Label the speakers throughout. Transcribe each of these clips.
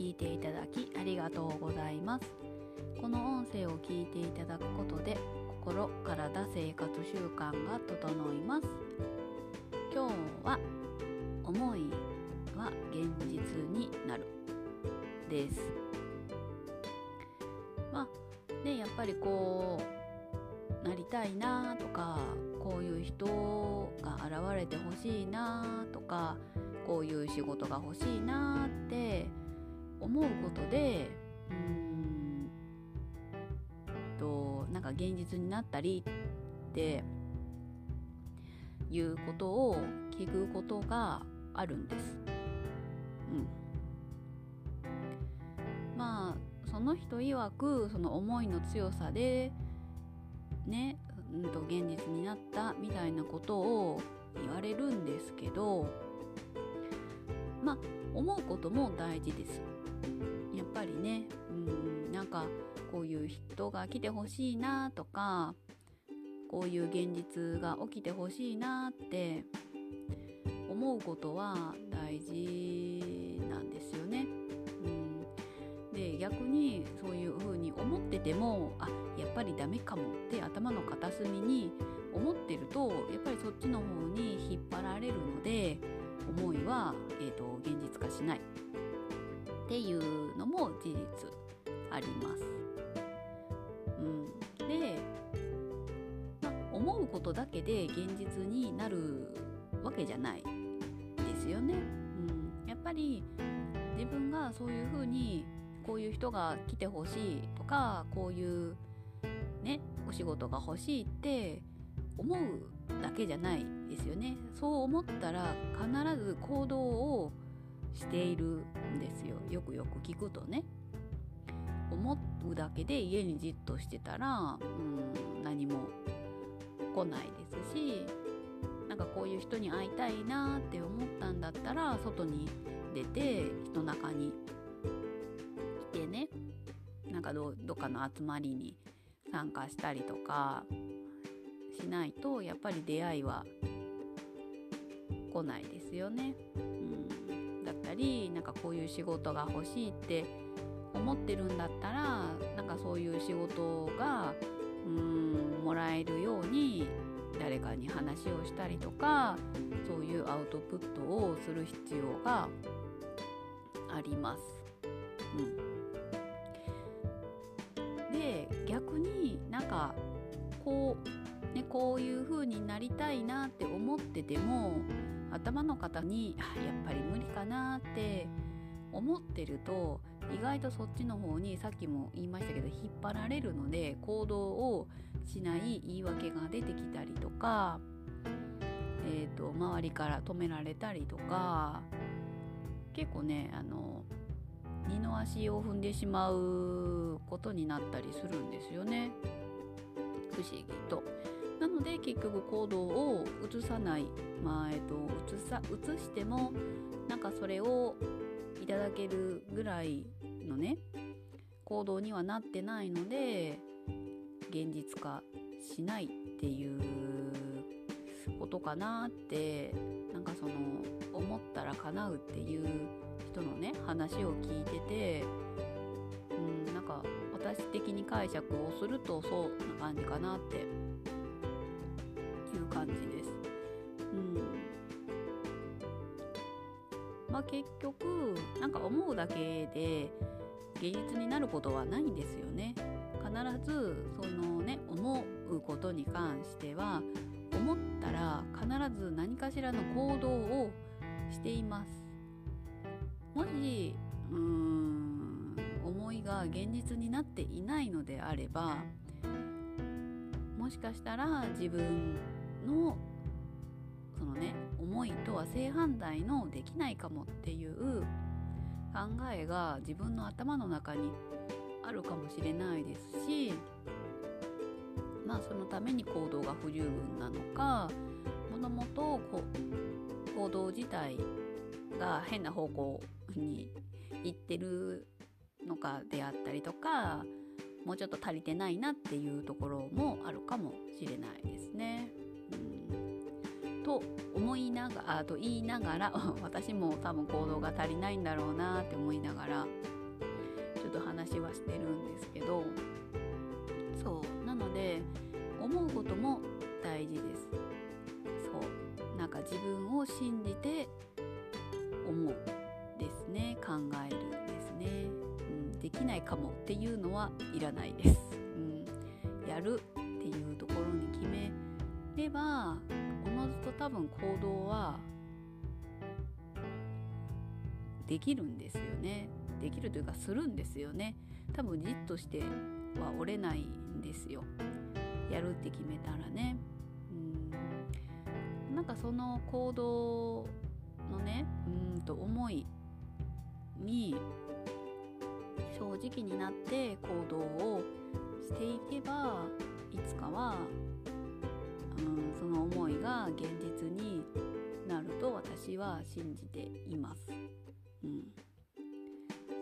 Speaker 1: 聞いていただきありがとうございます。この音声を聞いていただくことで心体生活習慣が整います。今日は思いは現実になる。です。まあねやっぱりこうなりたいなとかこういう人が現れてほしいなとかこういう仕事が欲しいなって思うことでうんとなんか現実になったりっていうことを聞くことがあるんです。うん、まあその人曰くその思いの強さでね、うんと現実になったみたいなことを言われるんですけどまあ思うことも大事です。やっぱりねうんなんかこういう人が来てほしいなとかこういう現実が起きてほしいなって思うことは大事なんですよね。うん、で逆にそういうふうに思っててもあやっぱりダメかもって頭の片隅に思ってるとやっぱりそっちの方に引っ張られるので思いは、えーと、現実化しないっていうのも事実あります。うん、で、ま思うことだけで現実になるわけじゃないですよね。うん、やっぱり自分がそういうふうにこういう人が来てほしいとかこういうねお仕事が欲しいって思うだけじゃないですよねそう思ったら必ず行動をしているんですよ。よくよく聞くとね。思うだけで家にじっとしてたらうん何も来ないですしなんかこういう人に会いたいなって思ったんだったら外に出て人中にいてね。なんかどどっかの集まりに参加したりとかしないとやっぱり出会いは来ないですよね。うん、ったりなんかこういう仕事が欲しいって思ってるんだったらなんかそういう仕事がうんもらえるように誰かに話をしたりとかそういうアウトプットをする必要があります。うん、で逆になんかこうね、こういう風になりたいなって思ってても頭の方にやっぱり無理かなって思ってると意外とそっちの方にさっきも言いましたけど引っ張られるので行動をしない言い訳が出てきたりとか、えーと、周りから止められたりとか結構ねあの二の足を踏んでしまうことになったりするんですよね不思議と。なので結局行動を移さないまあえっと移さ移してもなんかそれをいただけるぐらいのね行動にはなってないので現実化しないっていうことかなってなんかその思ったら叶うっていう人のね話を聞いててうんなんか私的に解釈をするとそうな感じかなっていう感じです。うんまあ、結局なんか思うだけで現実になることはないんですよね。必ずそのね思うことに関しては思ったら必ず何かしらの行動をしています。もしうーん思いが現実になっていないのであればもしかしたら自分のそのね思いとは正反対のできないかもっていう考えが自分の頭の中にあるかもしれないですしまあそのために行動が不十分なのかもともと行動自体が変な方向に行ってるのかであったりとかもうちょっと足りてないなっていうところもあるかもと思いながらと言いながら 私も多分行動が足りないんだろうなって思いながらちょっと話はしてるんですけどそうなので思うことも大事です。そうなんか自分を信じて思うですね考えるですね、うん、できないかもっていうのはいらないです、うん、やるっていうところに決めればおのずと多分行動はできるんですよね。できるというかするんですよね。多分じっとしては折れないんですよ。やるって決めたらね。うん。なんかその行動のねうんと思いに正直になって行動をしていけばいつかは、うん、その思いが現実になると私は信じています。うん、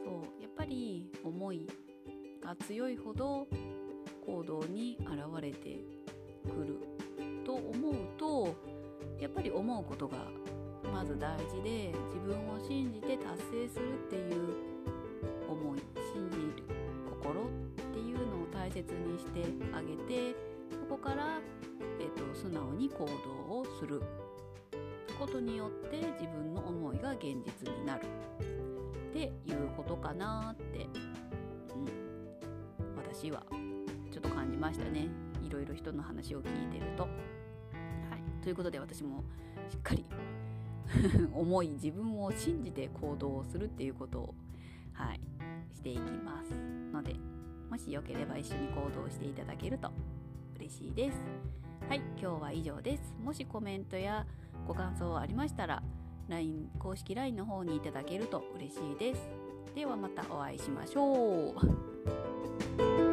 Speaker 1: そうやっぱり思いが強いほど行動に現れてくると思うとやっぱり思うことがまず大事で自分を信じて達成するっていう思い信じる心っていうのを大切にしてあげてこから、えーと、素直に行動をすることによって自分の思いが現実になる。っていうことかなって、うん、私はちょっと感じましたね。いろいろ人の話を聞いてると。はい、ということで私もしっかり 思い自分を信じて行動をするっていうことを、はい、していきますのでもしよければ一緒に行動していただけると嬉しいです。はい、今日は以上です。もしコメントやご感想ありましたら LINE 公式 LINE の方にいただけると嬉しいです。ではまたお会いしましょう。